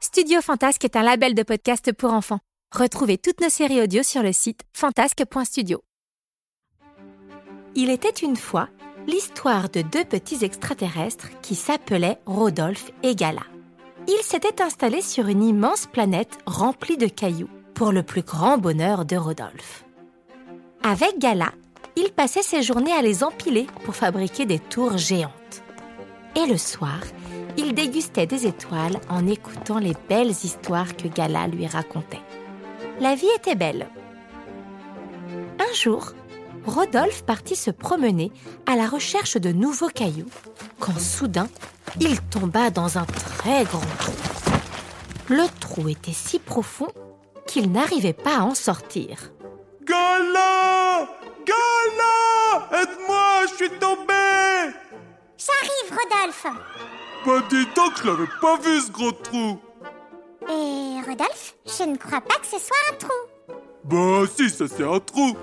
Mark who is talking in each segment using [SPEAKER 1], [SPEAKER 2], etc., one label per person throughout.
[SPEAKER 1] Studio Fantasque est un label de podcast pour enfants. Retrouvez toutes nos séries audio sur le site fantasque.studio. Il était une fois l'histoire de deux petits extraterrestres qui s'appelaient Rodolphe et Gala. Ils s'étaient installés sur une immense planète remplie de cailloux, pour le plus grand bonheur de Rodolphe. Avec Gala, il passait ses journées à les empiler pour fabriquer des tours géantes. Et le soir, il dégustait des étoiles en écoutant les belles histoires que Gala lui racontait. La vie était belle. Un jour, Rodolphe partit se promener à la recherche de nouveaux cailloux, quand soudain, il tomba dans un très grand trou. Le trou était si profond qu'il n'arrivait pas à en sortir.
[SPEAKER 2] Gala Gala Aide-moi, je suis tombé
[SPEAKER 3] J'arrive, Rodolphe
[SPEAKER 2] Bah dis donc, je l'avais pas vu ce gros trou
[SPEAKER 3] Et Rodolphe, je ne crois pas que ce soit un trou.
[SPEAKER 2] Bah si, ça c'est un trou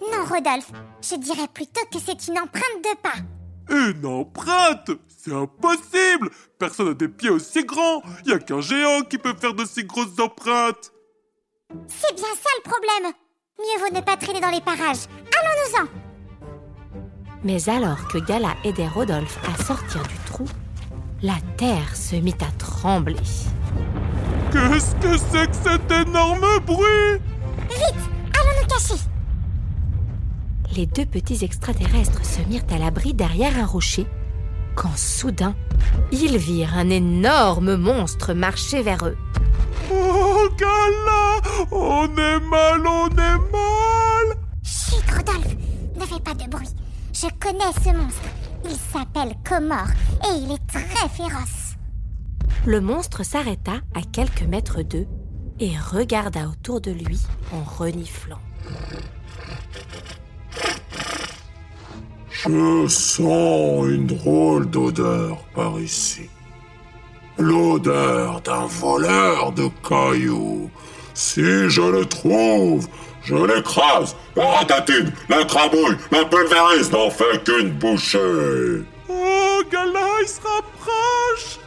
[SPEAKER 3] Non, Rodolphe, je dirais plutôt que c'est une empreinte de pas.
[SPEAKER 2] Une empreinte? C'est impossible Personne n'a des pieds aussi grands Y a qu'un géant qui peut faire de si grosses empreintes
[SPEAKER 3] C'est bien ça le problème. Mieux vaut ne pas traîner dans les parages. Allons-nous-en
[SPEAKER 1] Mais alors que Gala aidait Rodolphe à sortir du trou, la terre se mit à trembler.
[SPEAKER 2] Qu'est-ce que c'est que cet énorme bruit?
[SPEAKER 3] Vite, allons nous cacher.
[SPEAKER 1] Les deux petits extraterrestres se mirent à l'abri derrière un rocher, quand soudain, ils virent un énorme monstre marcher vers eux.
[SPEAKER 2] Oh, Gala On est mal, on est mal
[SPEAKER 3] Chut, Rodolphe, ne fais pas de bruit. Je connais ce monstre. Il s'appelle Comor et il est très féroce.
[SPEAKER 1] Le monstre s'arrêta à quelques mètres d'eux et regarda autour de lui en reniflant.
[SPEAKER 4] Je sens une drôle d'odeur par ici. L'odeur d'un voleur de cailloux. Si je le trouve, je l'écrase, la ratatine, la crabouille, la pulvérise n'en fait qu'une bouchée.
[SPEAKER 2] Oh, Gala, il se rapproche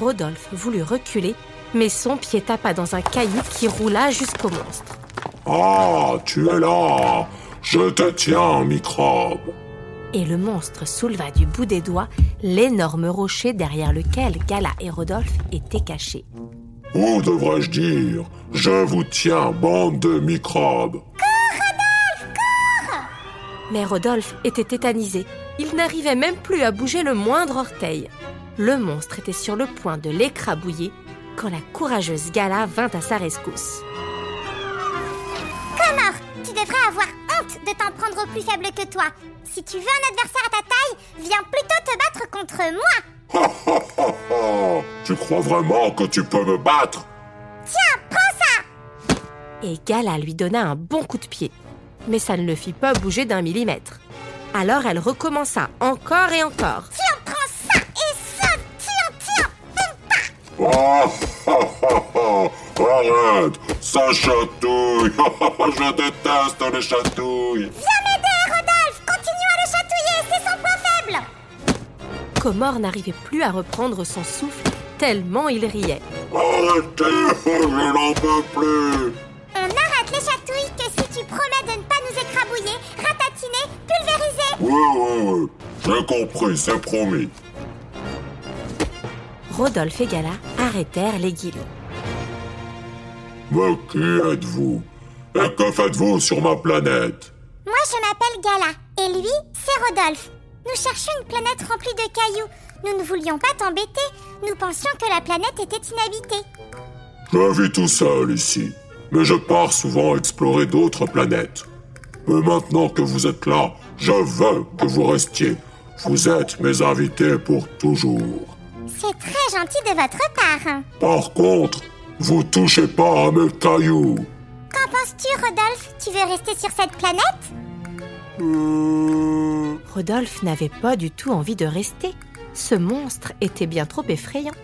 [SPEAKER 1] Rodolphe voulut reculer, mais son pied tapa dans un caillou qui roula jusqu'au monstre.
[SPEAKER 4] Ah, tu es là. Je te tiens, microbe.
[SPEAKER 1] Et le monstre souleva du bout des doigts l'énorme rocher derrière lequel Gala et Rodolphe étaient cachés.
[SPEAKER 4] Ou devrais-je dire, je vous tiens, bande de microbes.
[SPEAKER 1] Mais Rodolphe était tétanisé. Il n'arrivait même plus à bouger le moindre orteil. Le monstre était sur le point de l'écrabouiller quand la courageuse Gala vint à sa rescousse.
[SPEAKER 3] Comor, tu devrais avoir honte de t'en prendre au plus faible que toi. Si tu veux un adversaire à ta taille, viens plutôt te battre contre moi.
[SPEAKER 4] Tu crois vraiment que tu peux me battre?
[SPEAKER 3] Tiens, prends ça
[SPEAKER 1] Et Gala lui donna un bon coup de pied. Mais ça ne le fit pas bouger d'un millimètre. Alors elle recommença encore et encore.
[SPEAKER 3] Tiens, prends ça et ça Tiens, tiens
[SPEAKER 4] oh, oh. Arrête, ça chatouille. Je déteste les chatouilles.
[SPEAKER 1] Comor n'arrivait plus à reprendre son souffle tellement il riait.
[SPEAKER 4] Arrêtez, je n'en peux plus.
[SPEAKER 3] On arrête les chatouilles que si tu promets de ne pas nous écrabouiller, ratatiner, pulvériser
[SPEAKER 4] Oui, oui, oui. J'ai compris, c'est promis.
[SPEAKER 1] Rodolphe et Gala arrêtèrent les guillemets.
[SPEAKER 4] Mais qui êtes-vous? Et que faites-vous sur ma planète?
[SPEAKER 3] Moi, je m'appelle Gala, et lui, c'est Rodolphe. Nous cherchions une planète remplie de cailloux. Nous ne voulions pas t'embêter. Nous pensions que la planète était inhabitée.
[SPEAKER 4] Je vis tout seul ici, mais je pars souvent explorer d'autres planètes. Mais maintenant que vous êtes là, Je veux que vous restiez. Vous êtes mes invités pour toujours.
[SPEAKER 3] C'est très gentil de votre part.
[SPEAKER 4] Par contre, vous touchez pas à mes cailloux.
[SPEAKER 3] Qu'en penses-tu, Rodolphe? Tu veux rester sur cette planète?
[SPEAKER 1] Rodolphe n'avait pas du tout envie de rester. Ce monstre était bien trop effrayant.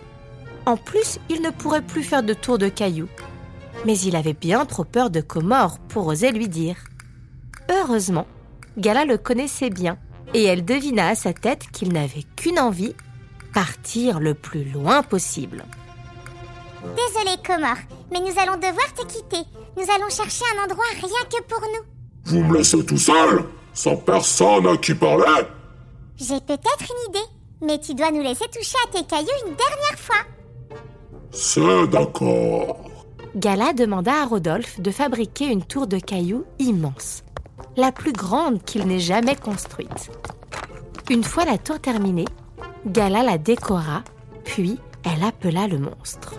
[SPEAKER 1] En plus, il ne pourrait plus faire de tour de cailloux. Mais il avait bien trop peur de Comore pour oser lui dire. Heureusement, Gala le connaissait bien et elle devina à sa tête qu'il n'avait qu'une envie, partir le plus loin possible.
[SPEAKER 3] Désolé, Comore, mais nous allons devoir te quitter. Nous allons chercher un endroit rien que pour nous.
[SPEAKER 4] Vous me laissez tout seul, sans personne à qui parler.
[SPEAKER 3] J'ai peut-être une idée, mais tu dois nous laisser toucher à tes cailloux une dernière fois.
[SPEAKER 4] C'est d'accord.
[SPEAKER 1] Gala demanda à Rodolphe de fabriquer une tour de cailloux immense, la plus grande qu'il n'ait jamais construite. Une fois la tour terminée, Gala la décora, puis elle appela le monstre.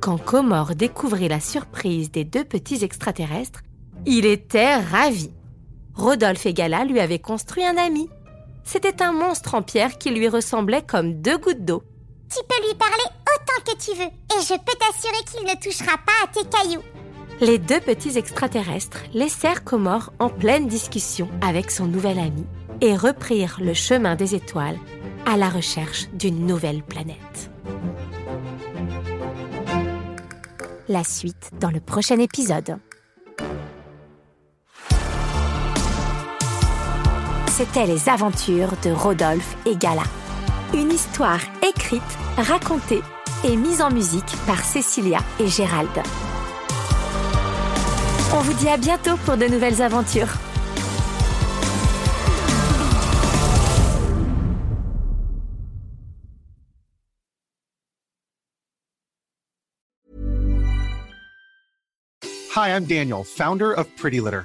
[SPEAKER 1] Quand Comore découvrit la surprise des deux petits extraterrestres, il était ravi. Rodolphe et Gala lui avaient construit un ami. C'était un monstre en pierre qui lui ressemblait comme deux gouttes d'eau.
[SPEAKER 3] Tu peux lui parler autant que tu veux, et je peux t'assurer qu'il ne touchera pas à tes cailloux.
[SPEAKER 1] Les deux petits extraterrestres laissèrent Comore en pleine discussion avec son nouvel ami et reprirent le chemin des étoiles à la recherche d'une nouvelle planète. La suite dans le prochain épisode. C'était les aventures de Rodolphe et Gala. Une histoire écrite, racontée et mise en musique par Cécilia et Gérald. On vous dit à bientôt pour de nouvelles aventures.
[SPEAKER 5] Hi, I'm Daniel, founder of Pretty Litter.